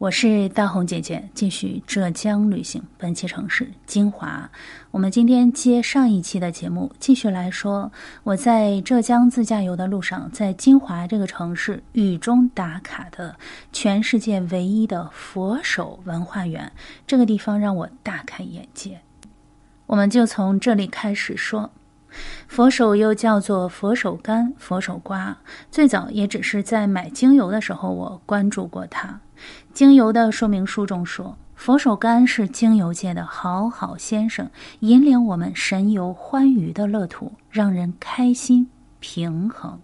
我是大红姐姐，继续浙江旅行。本期城市金华。我们今天接上一期的节目，继续来说我在浙江自驾游的路上，在金华这个城市雨中打卡的全世界唯一的佛手文化园。这个地方让我大开眼界。我们就从这里开始说。佛手又叫做佛手柑、佛手瓜，最早也只是在买精油的时候我关注过它。精油的说明书中说，佛手柑是精油界的好好先生，引领我们神游欢愉的乐土，让人开心平衡。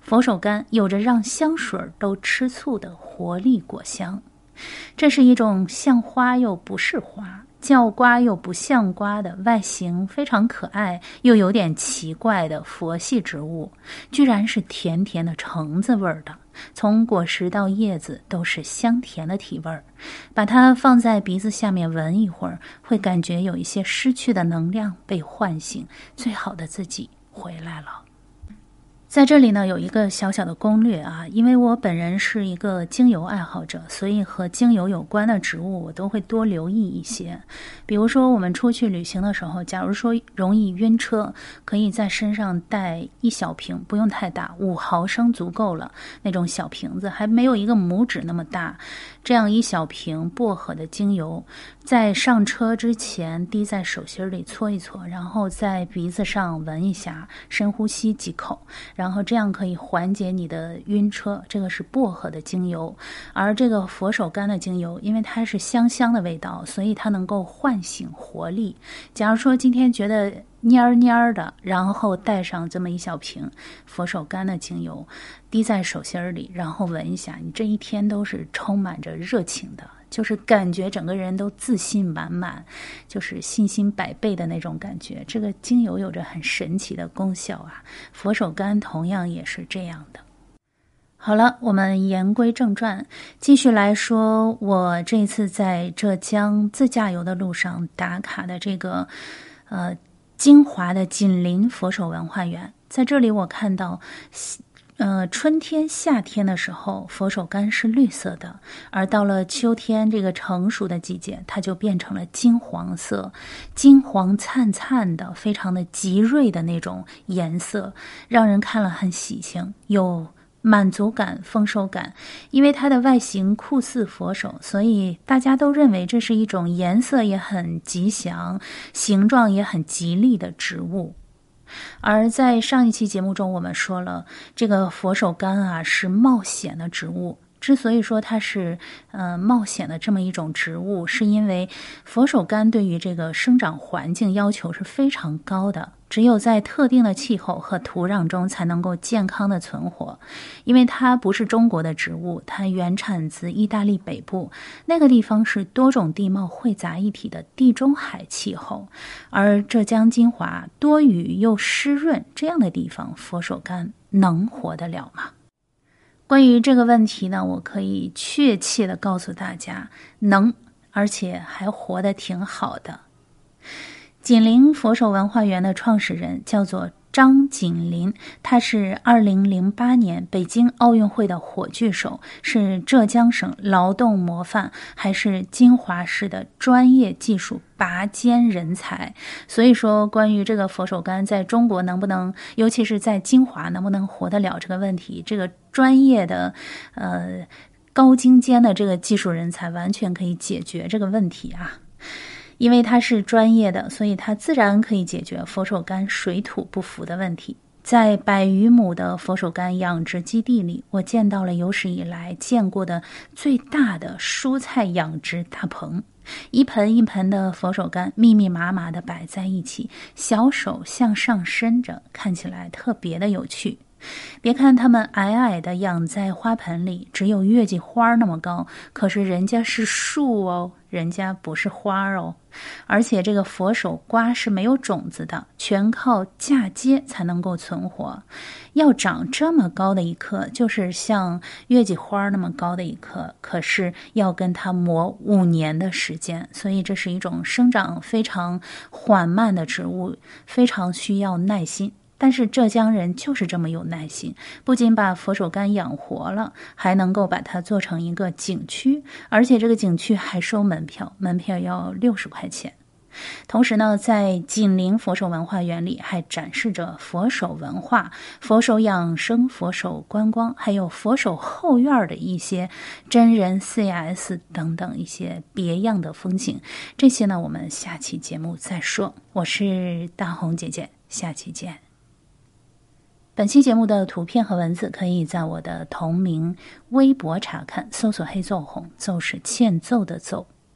佛手柑有着让香水都吃醋的活力果香，这是一种像花又不是花。叫瓜又不像瓜的外形非常可爱又有点奇怪的佛系植物，居然是甜甜的橙子味儿的，从果实到叶子都是香甜的体味儿。把它放在鼻子下面闻一会儿，会感觉有一些失去的能量被唤醒，最好的自己回来了。在这里呢，有一个小小的攻略啊，因为我本人是一个精油爱好者，所以和精油有关的植物我都会多留意一些。比如说，我们出去旅行的时候，假如说容易晕车，可以在身上带一小瓶，不用太大，五毫升足够了。那种小瓶子还没有一个拇指那么大，这样一小瓶薄荷的精油，在上车之前滴在手心里搓一搓，然后在鼻子上闻一下，深呼吸几口。然后这样可以缓解你的晕车，这个是薄荷的精油，而这个佛手柑的精油，因为它是香香的味道，所以它能够唤醒活力。假如说今天觉得蔫儿蔫儿的，然后带上这么一小瓶佛手柑的精油，滴在手心里，然后闻一下，你这一天都是充满着热情的。就是感觉整个人都自信满满，就是信心百倍的那种感觉。这个精油有着很神奇的功效啊，佛手柑同样也是这样的。好了，我们言归正传，继续来说我这次在浙江自驾游的路上打卡的这个呃金华的锦林佛手文化园，在这里我看到。呃，春天、夏天的时候，佛手柑是绿色的，而到了秋天这个成熟的季节，它就变成了金黄色，金黄灿灿的，非常的极锐的那种颜色，让人看了很喜庆，有满足感、丰收感。因为它的外形酷似佛手，所以大家都认为这是一种颜色也很吉祥、形状也很吉利的植物。而在上一期节目中，我们说了，这个佛手柑啊是冒险的植物。之所以说它是呃冒险的这么一种植物，是因为佛手柑对于这个生长环境要求是非常高的。只有在特定的气候和土壤中才能够健康的存活，因为它不是中国的植物，它原产自意大利北部，那个地方是多种地貌汇杂一体的地中海气候，而浙江金华多雨又湿润这样的地方，佛手柑能活得了吗？关于这个问题呢，我可以确切的告诉大家，能，而且还活得挺好的。紧邻佛手文化园的创始人叫做张锦林，他是二零零八年北京奥运会的火炬手，是浙江省劳动模范，还是金华市的专业技术拔尖人才。所以说，关于这个佛手柑在中国能不能，尤其是在金华能不能活得了这个问题，这个专业的呃高精尖的这个技术人才完全可以解决这个问题啊。因为他是专业的，所以他自然可以解决佛手柑水土不服的问题。在百余亩的佛手柑养殖基地里，我见到了有史以来见过的最大的蔬菜养殖大棚，一盆一盆的佛手柑密密麻麻地摆在一起，小手向上伸着，看起来特别的有趣。别看它们矮矮的养在花盆里，只有月季花那么高，可是人家是树哦，人家不是花哦。而且这个佛手瓜是没有种子的，全靠嫁接才能够存活。要长这么高的一棵，就是像月季花那么高的一棵，可是要跟它磨五年的时间。所以这是一种生长非常缓慢的植物，非常需要耐心。但是浙江人就是这么有耐心，不仅把佛手柑养活了，还能够把它做成一个景区，而且这个景区还收门票，门票要六十块钱。同时呢，在紧邻佛手文化园里，还展示着佛手文化、佛手养生、佛手观光，还有佛手后院的一些真人 CS 等等一些别样的风景。这些呢，我们下期节目再说。我是大红姐姐，下期见。本期节目的图片和文字可以在我的同名微博查看，搜索“黑奏红”，奏是欠揍的揍。